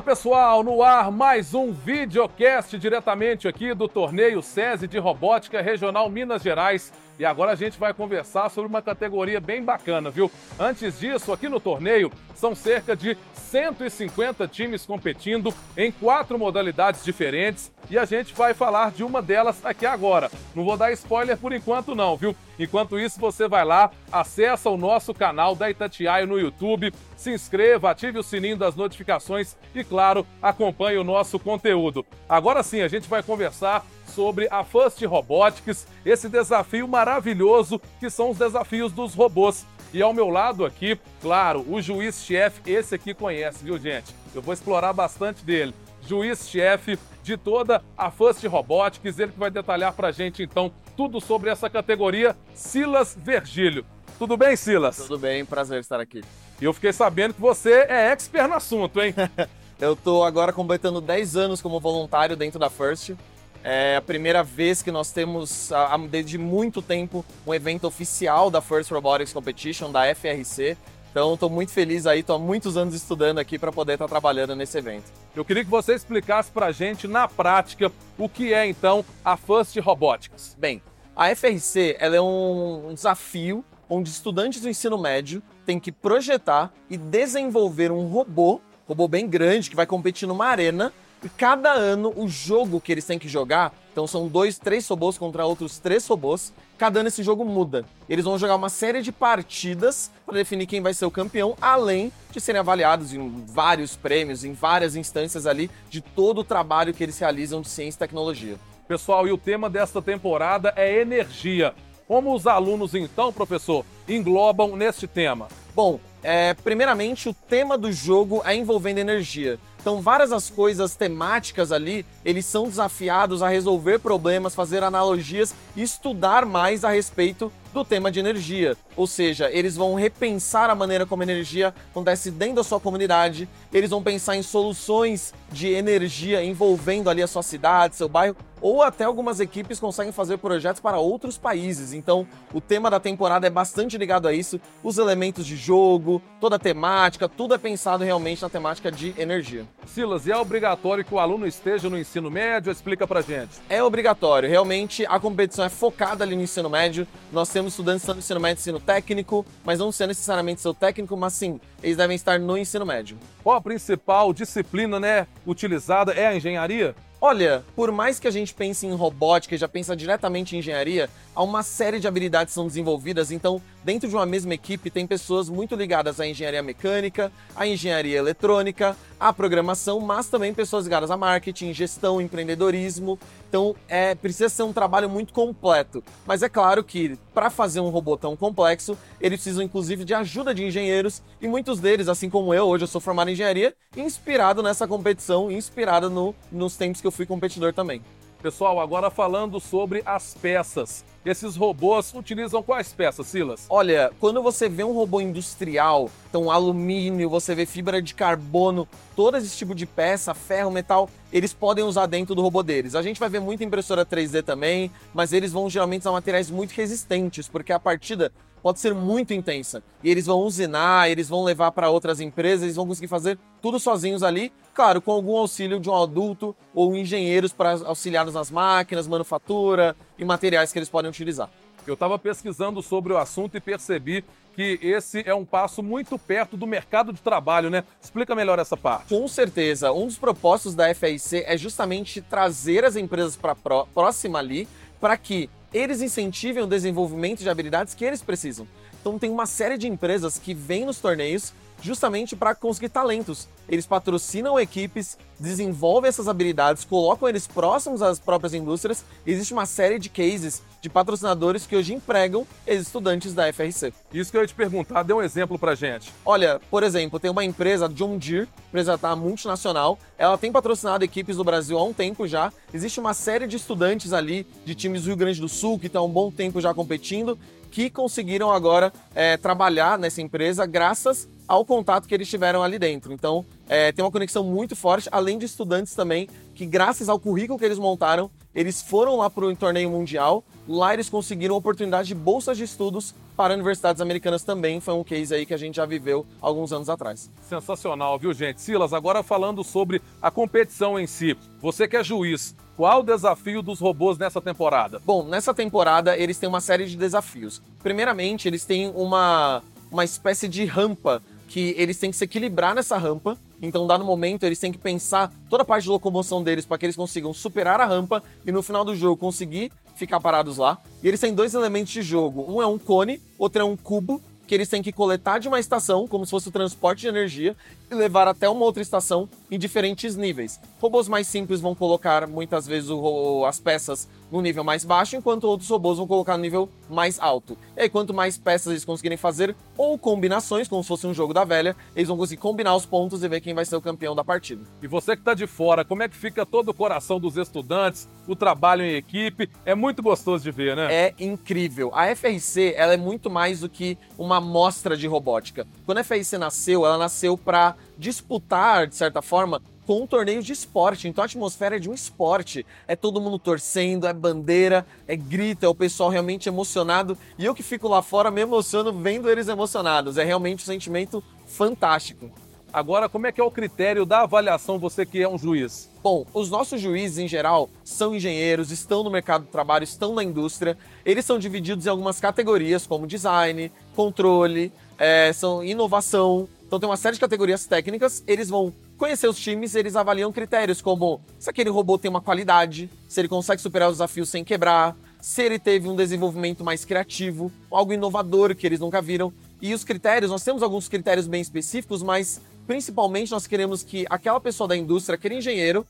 Fala pessoal, no ar mais um videocast diretamente aqui do torneio SESI de Robótica Regional Minas Gerais. E agora a gente vai conversar sobre uma categoria bem bacana, viu? Antes disso, aqui no torneio são cerca de 150 times competindo em quatro modalidades diferentes e a gente vai falar de uma delas aqui agora. Não vou dar spoiler por enquanto não, viu? Enquanto isso, você vai lá, acessa o nosso canal da Itatiaia no YouTube, se inscreva, ative o sininho das notificações e, claro, acompanhe o nosso conteúdo. Agora sim, a gente vai conversar sobre a First Robotics, esse desafio maravilhoso que são os desafios dos robôs. E ao meu lado aqui, claro, o juiz-chefe, esse aqui conhece, viu, gente? Eu vou explorar bastante dele. Juiz-chefe de toda a First Robotics, ele que vai detalhar pra gente então tudo sobre essa categoria, Silas Vergílio. Tudo bem, Silas? Tudo bem, prazer estar aqui. E eu fiquei sabendo que você é expert no assunto, hein? eu tô agora completando 10 anos como voluntário dentro da First. É a primeira vez que nós temos, desde muito tempo, um evento oficial da First Robotics Competition, da FRC. Então, estou muito feliz aí, estou há muitos anos estudando aqui para poder estar tá trabalhando nesse evento. Eu queria que você explicasse para a gente, na prática, o que é, então, a First Robotics. Bem, a FRC ela é um desafio onde estudantes do ensino médio têm que projetar e desenvolver um robô, robô bem grande, que vai competir numa arena, e cada ano o jogo que eles têm que jogar, então são dois, três robôs contra outros três robôs, cada ano esse jogo muda. Eles vão jogar uma série de partidas para definir quem vai ser o campeão, além de serem avaliados em vários prêmios, em várias instâncias ali, de todo o trabalho que eles realizam de ciência e tecnologia. Pessoal, e o tema desta temporada é energia. Como os alunos, então, professor, englobam neste tema? Bom, é, primeiramente, o tema do jogo é envolvendo energia. Então, várias das coisas temáticas ali, eles são desafiados a resolver problemas, fazer analogias e estudar mais a respeito do tema de energia. Ou seja, eles vão repensar a maneira como a energia acontece dentro da sua comunidade, eles vão pensar em soluções de energia envolvendo ali a sua cidade, seu bairro, ou até algumas equipes conseguem fazer projetos para outros países. Então, o tema da temporada é bastante ligado a isso, os elementos de jogo, toda a temática, tudo é pensado realmente na temática de energia. Silas, e é obrigatório que o aluno esteja no ensino médio? Explica pra gente. É obrigatório. Realmente, a competição é focada ali no ensino médio. Nós temos estudantes no ensino médio e ensino técnico, mas não ser necessariamente seu técnico, mas sim, eles devem estar no ensino médio. Qual a principal disciplina, né, utilizada? É a engenharia? Olha, por mais que a gente pense em robótica e já pensa diretamente em engenharia, há uma série de habilidades que são desenvolvidas, então, dentro de uma mesma equipe, tem pessoas muito ligadas à engenharia mecânica, à engenharia eletrônica, à programação, mas também pessoas ligadas a marketing, gestão, empreendedorismo. Então, é, precisa ser um trabalho muito completo. Mas é claro que, para fazer um robô tão complexo, eles precisam, inclusive, de ajuda de engenheiros, e muitos deles, assim como eu, hoje eu sou formado em engenharia, inspirado nessa competição, inspirado no, nos tempos que eu fui competidor também. Pessoal, agora falando sobre as peças. Esses robôs utilizam quais peças, Silas? Olha, quando você vê um robô industrial, então alumínio, você vê fibra de carbono, todo esse tipo de peça, ferro, metal, eles podem usar dentro do robô deles. A gente vai ver muita impressora 3D também, mas eles vão geralmente usar materiais muito resistentes, porque a partida pode ser muito intensa. E eles vão usinar, eles vão levar para outras empresas, eles vão conseguir fazer tudo sozinhos ali, claro, com algum auxílio de um adulto ou engenheiros para auxiliá-los nas máquinas, manufatura e materiais que eles podem utilizar. Eu estava pesquisando sobre o assunto e percebi que esse é um passo muito perto do mercado de trabalho, né? Explica melhor essa parte. Com certeza. Um dos propósitos da FIC é justamente trazer as empresas para próxima ali, para que eles incentivem o desenvolvimento de habilidades que eles precisam. Então tem uma série de empresas que vêm nos torneios justamente para conseguir talentos. Eles patrocinam equipes, desenvolvem essas habilidades, colocam eles próximos às próprias indústrias. Existe uma série de cases de patrocinadores que hoje empregam estudantes da FRC. Isso que eu ia te perguntar, dê um exemplo pra gente. Olha, por exemplo, tem uma empresa, John Deere, empresa tá, multinacional, ela tem patrocinado equipes do Brasil há um tempo já. Existe uma série de estudantes ali de times do Rio Grande do Sul que estão há um bom tempo já competindo, que conseguiram agora é, trabalhar nessa empresa graças ao contato que eles tiveram ali dentro. Então, é, tem uma conexão muito forte, além de estudantes também, que graças ao currículo que eles montaram, eles foram lá para o torneio mundial, lá eles conseguiram oportunidade de bolsas de estudos para universidades americanas também. Foi um case aí que a gente já viveu alguns anos atrás. Sensacional, viu, gente? Silas, agora falando sobre a competição em si. Você que é juiz, qual o desafio dos robôs nessa temporada? Bom, nessa temporada eles têm uma série de desafios. Primeiramente, eles têm uma, uma espécie de rampa que eles têm que se equilibrar nessa rampa. Então, dado momento, eles têm que pensar toda a parte de locomoção deles para que eles consigam superar a rampa e no final do jogo conseguir ficar parados lá. E eles têm dois elementos de jogo. Um é um cone, outro é um cubo, que eles têm que coletar de uma estação, como se fosse o transporte de energia, e levar até uma outra estação em diferentes níveis. Robôs mais simples vão colocar muitas vezes o, as peças no nível mais baixo, enquanto outros robôs vão colocar no nível mais alto. E aí, quanto mais peças eles conseguirem fazer, ou combinações, como se fosse um jogo da velha, eles vão conseguir combinar os pontos e ver quem vai ser o campeão da partida. E você que está de fora, como é que fica todo o coração dos estudantes, o trabalho em equipe? É muito gostoso de ver, né? É incrível. A FRC, ela é muito mais do que uma amostra de robótica. Quando a FRC nasceu, ela nasceu para disputar, de certa forma, com um torneio de esporte. Então a atmosfera é de um esporte. É todo mundo torcendo, é bandeira, é grito, é o pessoal realmente emocionado. E eu que fico lá fora me emociono vendo eles emocionados. É realmente um sentimento fantástico. Agora, como é que é o critério da avaliação, você que é um juiz? Bom, os nossos juízes, em geral, são engenheiros, estão no mercado de trabalho, estão na indústria. Eles são divididos em algumas categorias, como design, controle, é, são inovação. Então tem uma série de categorias técnicas. Eles vão conhecer os times, eles avaliam critérios como se aquele robô tem uma qualidade, se ele consegue superar os desafios sem quebrar, se ele teve um desenvolvimento mais criativo, algo inovador que eles nunca viram. E os critérios, nós temos alguns critérios bem específicos, mas principalmente nós queremos que aquela pessoa da indústria, aquele engenheiro,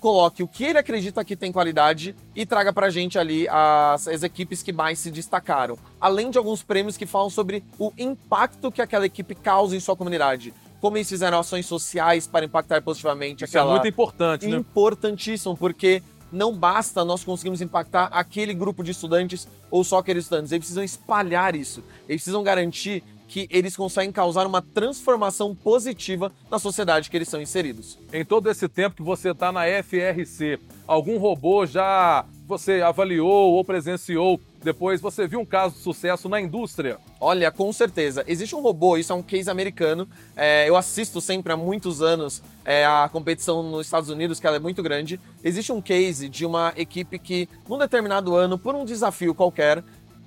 coloque o que ele acredita que tem qualidade e traga pra gente ali as, as, equipes que mais se destacaram. Além de alguns prêmios que falam sobre o impacto que aquela equipe causa em sua comunidade. Como eles fizeram ações sociais para impactar positivamente. Isso é aquela... é muito importante, né? Importantíssimo, porque não basta nós conseguirmos impactar aquele grupo de estudantes ou só aqueles estudantes. Eles precisam espalhar isso. Eles precisam garantir que eles conseguem causar uma transformação positiva na sociedade que eles são inseridos. Em todo esse tempo que você está na FRC, algum robô já você avaliou ou presenciou depois você viu um caso de sucesso na indústria? Olha, com certeza. Existe um robô, isso é um case americano. É, eu assisto sempre há muitos anos é, a competição nos Estados Unidos, que ela é muito grande. Existe um case de uma equipe que, num determinado ano, por um desafio qualquer,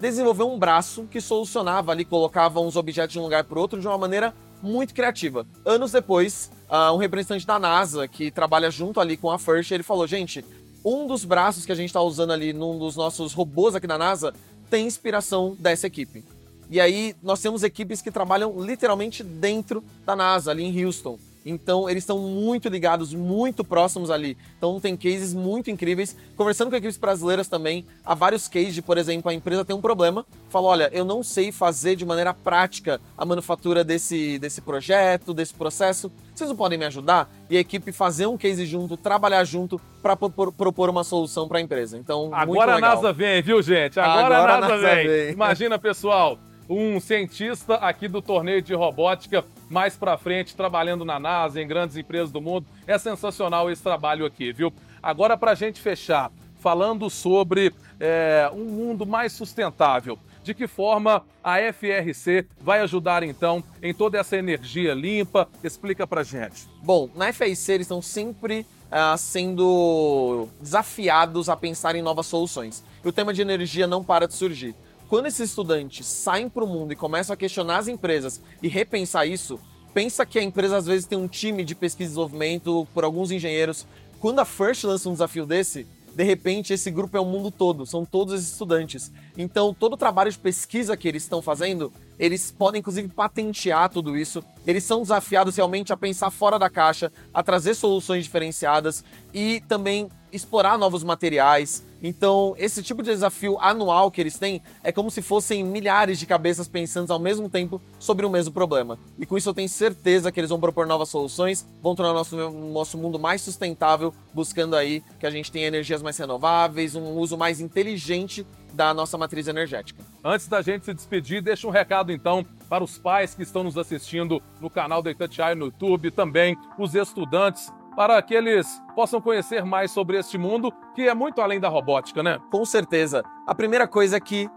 desenvolveu um braço que solucionava ali, colocava uns objetos de um lugar para outro de uma maneira muito criativa. Anos depois, uh, um representante da NASA que trabalha junto ali com a First, ele falou: gente, um dos braços que a gente está usando ali num dos nossos robôs aqui da NASA tem inspiração dessa equipe. E aí nós temos equipes que trabalham literalmente dentro da NASA, ali em Houston. Então, eles estão muito ligados, muito próximos ali. Então, tem cases muito incríveis. Conversando com equipes brasileiras também, há vários cases de, por exemplo, a empresa tem um problema, fala, olha, eu não sei fazer de maneira prática a manufatura desse, desse projeto, desse processo. Vocês não podem me ajudar? E a equipe fazer um case junto, trabalhar junto para propor uma solução para a empresa. Então, Agora a NASA vem, viu, gente? Agora, Agora a NASA, NASA vem. vem. Imagina, pessoal, um cientista aqui do torneio de robótica mais para frente trabalhando na NASA, em grandes empresas do mundo. É sensacional esse trabalho aqui, viu? Agora, para a gente fechar, falando sobre é, um mundo mais sustentável. De que forma a FRC vai ajudar então em toda essa energia limpa? Explica para gente. Bom, na FRC eles estão sempre uh, sendo desafiados a pensar em novas soluções. E o tema de energia não para de surgir. Quando esses estudantes saem para o mundo e começam a questionar as empresas e repensar isso, pensa que a empresa às vezes tem um time de pesquisa e desenvolvimento por alguns engenheiros. Quando a First lança um desafio desse, de repente esse grupo é o mundo todo, são todos os estudantes. Então, todo o trabalho de pesquisa que eles estão fazendo, eles podem inclusive patentear tudo isso. Eles são desafiados realmente a pensar fora da caixa, a trazer soluções diferenciadas e também explorar novos materiais. Então, esse tipo de desafio anual que eles têm é como se fossem milhares de cabeças pensando ao mesmo tempo sobre o mesmo problema. E com isso eu tenho certeza que eles vão propor novas soluções, vão tornar o nosso, nosso mundo mais sustentável, buscando aí que a gente tenha energias mais renováveis, um uso mais inteligente da nossa matriz energética. Antes da gente se despedir, deixa um recado então para os pais que estão nos assistindo no canal da Itatiaia no YouTube, também os estudantes, para que eles possam conhecer mais sobre este mundo que é muito além da robótica, né? Com certeza. A primeira coisa é que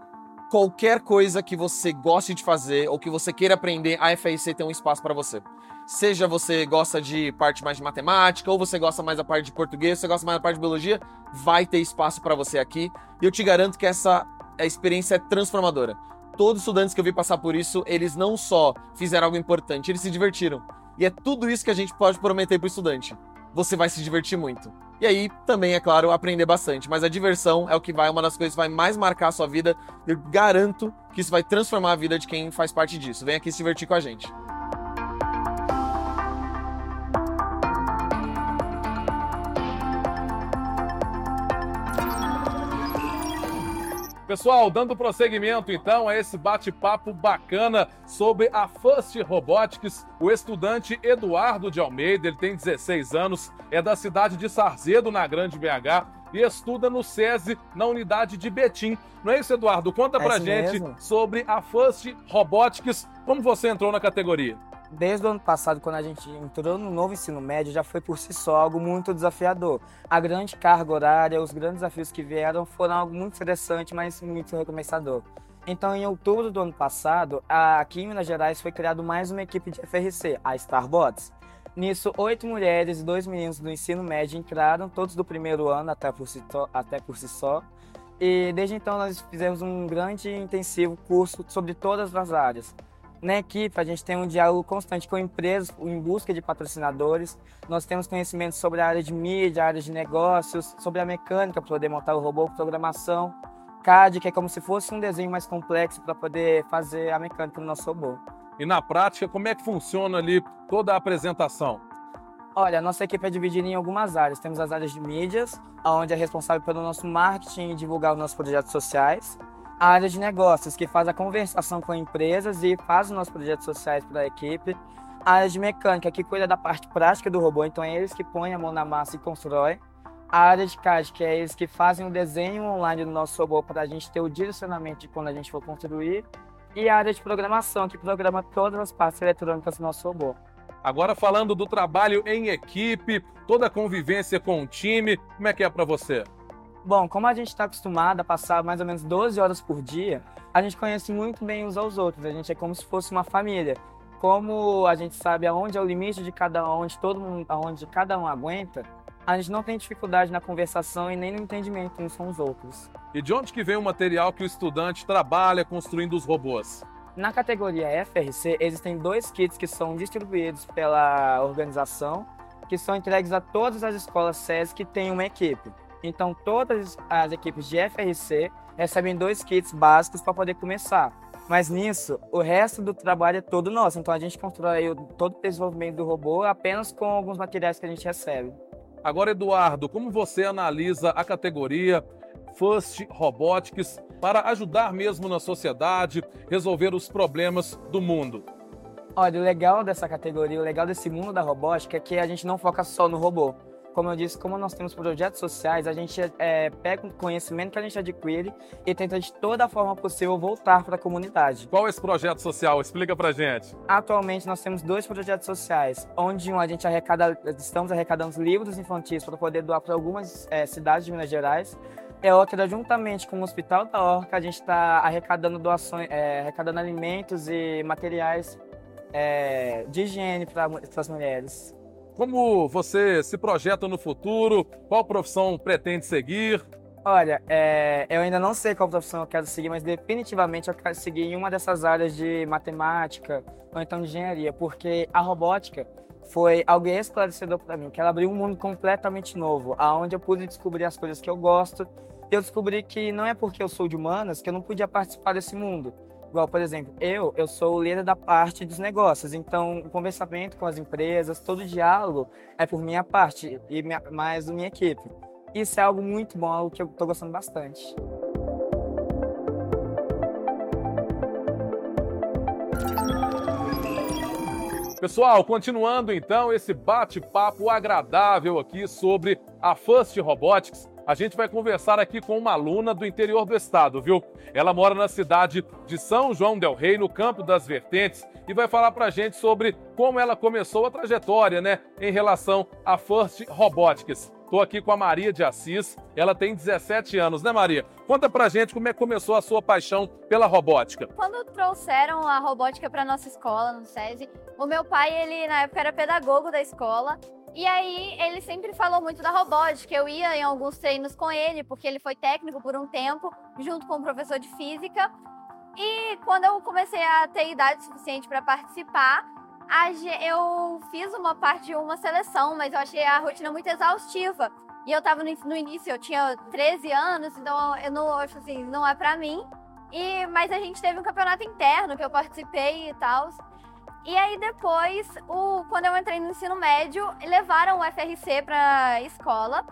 qualquer coisa que você goste de fazer ou que você queira aprender, a FIC tem um espaço para você. Seja você gosta de parte mais de matemática, ou você gosta mais da parte de português, você gosta mais da parte de biologia, vai ter espaço para você aqui. E eu te garanto que essa experiência é transformadora. Todos os estudantes que eu vi passar por isso, eles não só fizeram algo importante, eles se divertiram. E é tudo isso que a gente pode prometer para o estudante. Você vai se divertir muito. E aí também, é claro, aprender bastante. Mas a diversão é o que vai, uma das coisas que vai mais marcar a sua vida. Eu garanto que isso vai transformar a vida de quem faz parte disso. Vem aqui se divertir com a gente. Pessoal, dando prosseguimento então a esse bate-papo bacana sobre a First Robotics, o estudante Eduardo de Almeida, ele tem 16 anos, é da cidade de Sarzedo, na Grande BH, e estuda no SESI, na unidade de Betim. Não é isso, Eduardo? Conta é pra gente mesmo. sobre a First Robotics, como você entrou na categoria desde o ano passado, quando a gente entrou no novo ensino médio, já foi por si só algo muito desafiador. A grande carga horária, os grandes desafios que vieram foram algo muito interessante, mas muito recompensador. Então, em outubro do ano passado, aqui em Minas Gerais foi criada mais uma equipe de FRC, a Starbots. Nisso, oito mulheres e dois meninos do ensino médio entraram, todos do primeiro ano até por si, até por si só. E desde então nós fizemos um grande e intensivo curso sobre todas as áreas, na equipe, a gente tem um diálogo constante com empresas em busca de patrocinadores. Nós temos conhecimento sobre a área de mídia, a área de negócios, sobre a mecânica para poder montar o robô, programação. CAD, que é como se fosse um desenho mais complexo para poder fazer a mecânica do nosso robô. E na prática, como é que funciona ali toda a apresentação? Olha, a nossa equipe é dividida em algumas áreas. Temos as áreas de mídias, onde é responsável pelo nosso marketing e divulgar os nossos projetos sociais a área de negócios, que faz a conversação com empresas e faz os nossos projetos sociais para a equipe. A área de mecânica, que cuida da parte prática do robô, então é eles que põem a mão na massa e constrói. A área de CAD, que é eles que fazem o desenho online do nosso robô para a gente ter o direcionamento de quando a gente for construir. E a área de programação, que programa todas as partes eletrônicas do nosso robô. Agora falando do trabalho em equipe, toda a convivência com o time, como é que é para você? Bom, como a gente está acostumado a passar mais ou menos 12 horas por dia, a gente conhece muito bem uns aos outros. A gente é como se fosse uma família. Como a gente sabe aonde é o limite de cada um, onde todo mundo, aonde cada um aguenta, a gente não tem dificuldade na conversação e nem no entendimento uns com os outros. E de onde que vem o material que o estudante trabalha construindo os robôs? Na categoria FRC, existem dois kits que são distribuídos pela organização, que são entregues a todas as escolas SES que têm uma equipe. Então, todas as equipes de FRC recebem dois kits básicos para poder começar. Mas nisso, o resto do trabalho é todo nosso. Então, a gente constrói todo o desenvolvimento do robô apenas com alguns materiais que a gente recebe. Agora, Eduardo, como você analisa a categoria First Robotics para ajudar mesmo na sociedade, resolver os problemas do mundo? Olha, o legal dessa categoria, o legal desse mundo da robótica é que a gente não foca só no robô como eu disse, como nós temos projetos sociais, a gente é, pega o conhecimento que a gente adquire e tenta de toda a forma possível voltar para a comunidade. Qual é esse projeto social? Explica para gente. Atualmente nós temos dois projetos sociais, onde um a gente arrecada, estamos arrecadando livros infantis para poder doar para algumas é, cidades de Minas Gerais. É outra, juntamente com o Hospital da Orca, a gente está arrecadando doações, é, arrecadando alimentos e materiais é, de higiene para as mulheres. Como você se projeta no futuro? Qual profissão pretende seguir? Olha, é, eu ainda não sei qual profissão eu quero seguir, mas definitivamente eu quero seguir em uma dessas áreas de matemática ou então de engenharia, porque a robótica foi algo esclarecedor para mim, que ela abriu um mundo completamente novo, aonde eu pude descobrir as coisas que eu gosto. E eu descobri que não é porque eu sou de humanas que eu não podia participar desse mundo. Igual, por exemplo, eu, eu sou o líder da parte dos negócios, então o conversamento com as empresas, todo o diálogo é por minha parte e minha, mais da minha equipe. Isso é algo muito bom, algo que eu estou gostando bastante. Pessoal, continuando então esse bate-papo agradável aqui sobre a First Robotics, a gente vai conversar aqui com uma aluna do interior do estado, viu? Ela mora na cidade de São João del Rei, no Campo das Vertentes, e vai falar pra gente sobre como ela começou a trajetória, né, em relação à First Robotics. Estou aqui com a Maria de Assis, ela tem 17 anos, né Maria? Conta pra gente como é que começou a sua paixão pela robótica. Quando trouxeram a robótica para nossa escola, no SESI, o meu pai, ele na época era pedagogo da escola, e aí ele sempre falou muito da robótica. Eu ia em alguns treinos com ele, porque ele foi técnico por um tempo, junto com o professor de física. E quando eu comecei a ter idade suficiente para participar, eu fiz uma parte de uma seleção, mas eu achei a rotina muito exaustiva. E eu tava no, início, eu tinha 13 anos, então eu não acho assim, não é para mim. E, mas a gente teve um campeonato interno que eu participei e tal. E aí depois, o, quando eu entrei no ensino médio, levaram o FRC pra escola.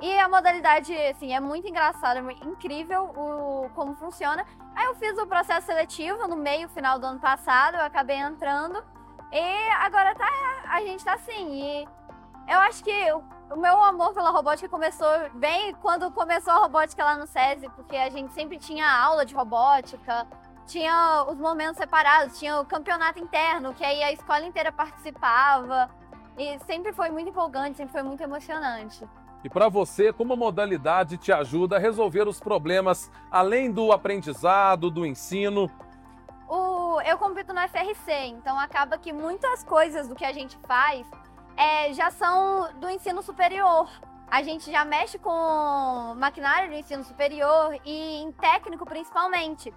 E a modalidade, assim, é muito engraçada, é incrível o, como funciona. Aí eu fiz o processo seletivo no meio, final do ano passado, eu acabei entrando. E agora tá, a gente tá assim. E eu acho que o, o meu amor pela robótica começou bem quando começou a robótica lá no SESI, porque a gente sempre tinha aula de robótica, tinha os momentos separados, tinha o campeonato interno, que aí a escola inteira participava. E sempre foi muito empolgante, sempre foi muito emocionante. E para você, como a modalidade te ajuda a resolver os problemas além do aprendizado, do ensino? o, eu compito no FRC, então acaba que muitas coisas do que a gente faz é, já são do ensino superior. A gente já mexe com maquinário do ensino superior e em técnico principalmente.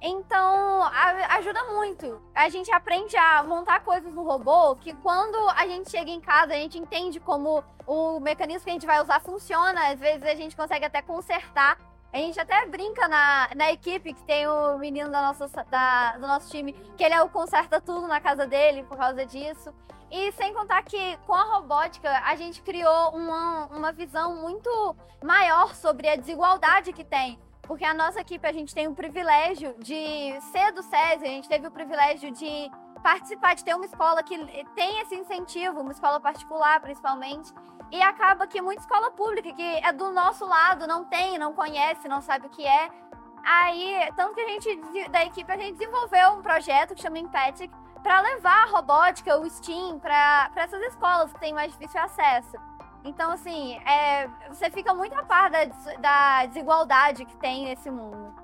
Então, a, ajuda muito. A gente aprende a montar coisas no robô que quando a gente chega em casa, a gente entende como o mecanismo que a gente vai usar funciona. Às vezes a gente consegue até consertar a gente até brinca na, na equipe que tem o menino da nossa, da, do nosso time, que ele é o conserta tudo na casa dele por causa disso. E sem contar que com a robótica a gente criou uma, uma visão muito maior sobre a desigualdade que tem. Porque a nossa equipe, a gente tem o privilégio de ser do SESI, a gente teve o privilégio de participar, de ter uma escola que tem esse incentivo, uma escola particular principalmente. E acaba que muita escola pública, que é do nosso lado, não tem, não conhece, não sabe o que é. Aí, tanto que a gente, da equipe, a gente desenvolveu um projeto que chama Empatic para levar a robótica, o STEAM, para essas escolas que têm mais difícil acesso. Então, assim, é, você fica muito a par da, da desigualdade que tem nesse mundo.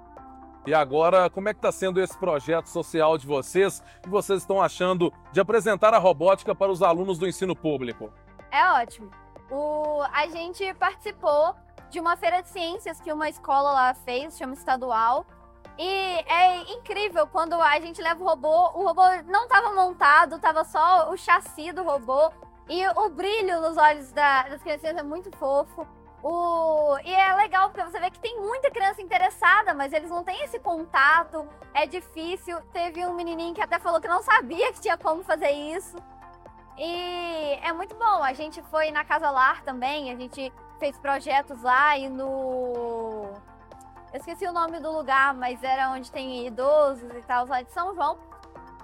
E agora, como é que está sendo esse projeto social de vocês? O que vocês estão achando de apresentar a robótica para os alunos do ensino público? É ótimo. O, a gente participou de uma feira de ciências que uma escola lá fez, chama Estadual. E é incrível quando a gente leva o robô, o robô não estava montado, estava só o chassi do robô. E o brilho nos olhos da, das crianças é muito fofo. O... E é legal porque você vê que tem muita criança interessada, mas eles não têm esse contato, é difícil. Teve um menininho que até falou que não sabia que tinha como fazer isso. E é muito bom. A gente foi na Casa Lar também, a gente fez projetos lá e no. Eu esqueci o nome do lugar, mas era onde tem idosos e tal, lá de São João.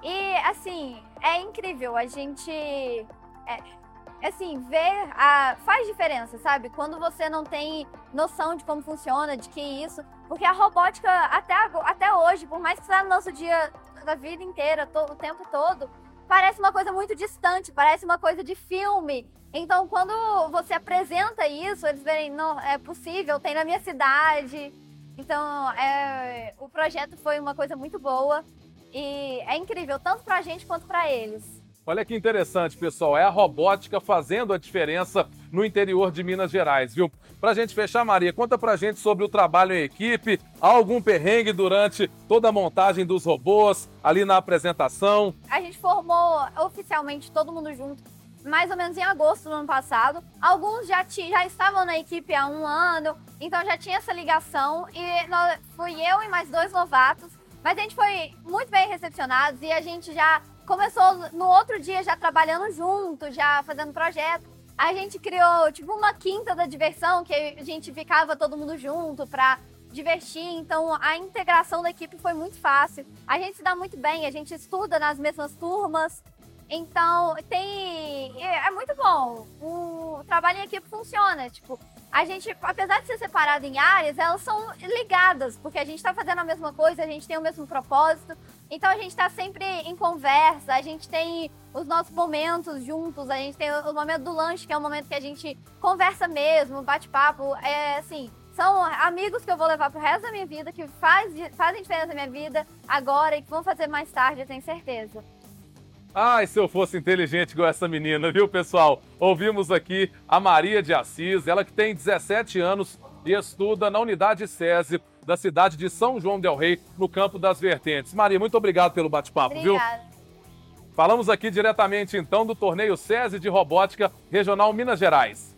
E assim, é incrível. A gente. É, assim, ver a. faz diferença, sabe? Quando você não tem noção de como funciona, de que isso. Porque a robótica, até, até hoje, por mais que está no nosso dia da vida inteira, o tempo todo, parece uma coisa muito distante, parece uma coisa de filme. Então, quando você apresenta isso, eles verem, não, é possível, tem na minha cidade. Então, é, o projeto foi uma coisa muito boa e é incrível, tanto para a gente quanto para eles. Olha que interessante, pessoal. É a robótica fazendo a diferença no interior de Minas Gerais, viu? Pra gente fechar, Maria, conta pra gente sobre o trabalho em equipe. Há algum perrengue durante toda a montagem dos robôs, ali na apresentação? A gente formou oficialmente todo mundo junto mais ou menos em agosto do ano passado. Alguns já, já estavam na equipe há um ano, então já tinha essa ligação. E nós, fui eu e mais dois novatos. Mas a gente foi muito bem recepcionados e a gente já começou no outro dia já trabalhando junto, já fazendo projeto. A gente criou tipo uma quinta da diversão, que a gente ficava todo mundo junto pra divertir. Então a integração da equipe foi muito fácil. A gente se dá muito bem, a gente estuda nas mesmas turmas. Então tem. É, é muito bom. O trabalho em equipe funciona. Tipo, a gente, apesar de ser separado em áreas, elas são ligadas, porque a gente está fazendo a mesma coisa, a gente tem o mesmo propósito. Então a gente está sempre em conversa, a gente tem os nossos momentos juntos, a gente tem o momento do lanche, que é o momento que a gente conversa mesmo, bate papo, é assim, são amigos que eu vou levar pro resto da minha vida, que faz, fazem diferença na minha vida agora e que vão fazer mais tarde, eu tenho certeza. Ai, se eu fosse inteligente igual essa menina, viu, pessoal? Ouvimos aqui a Maria de Assis, ela que tem 17 anos e estuda na unidade SESI da cidade de São João del Rei, no campo das Vertentes. Maria, muito obrigado pelo bate-papo, viu? Falamos aqui diretamente então do torneio SESI de Robótica Regional Minas Gerais.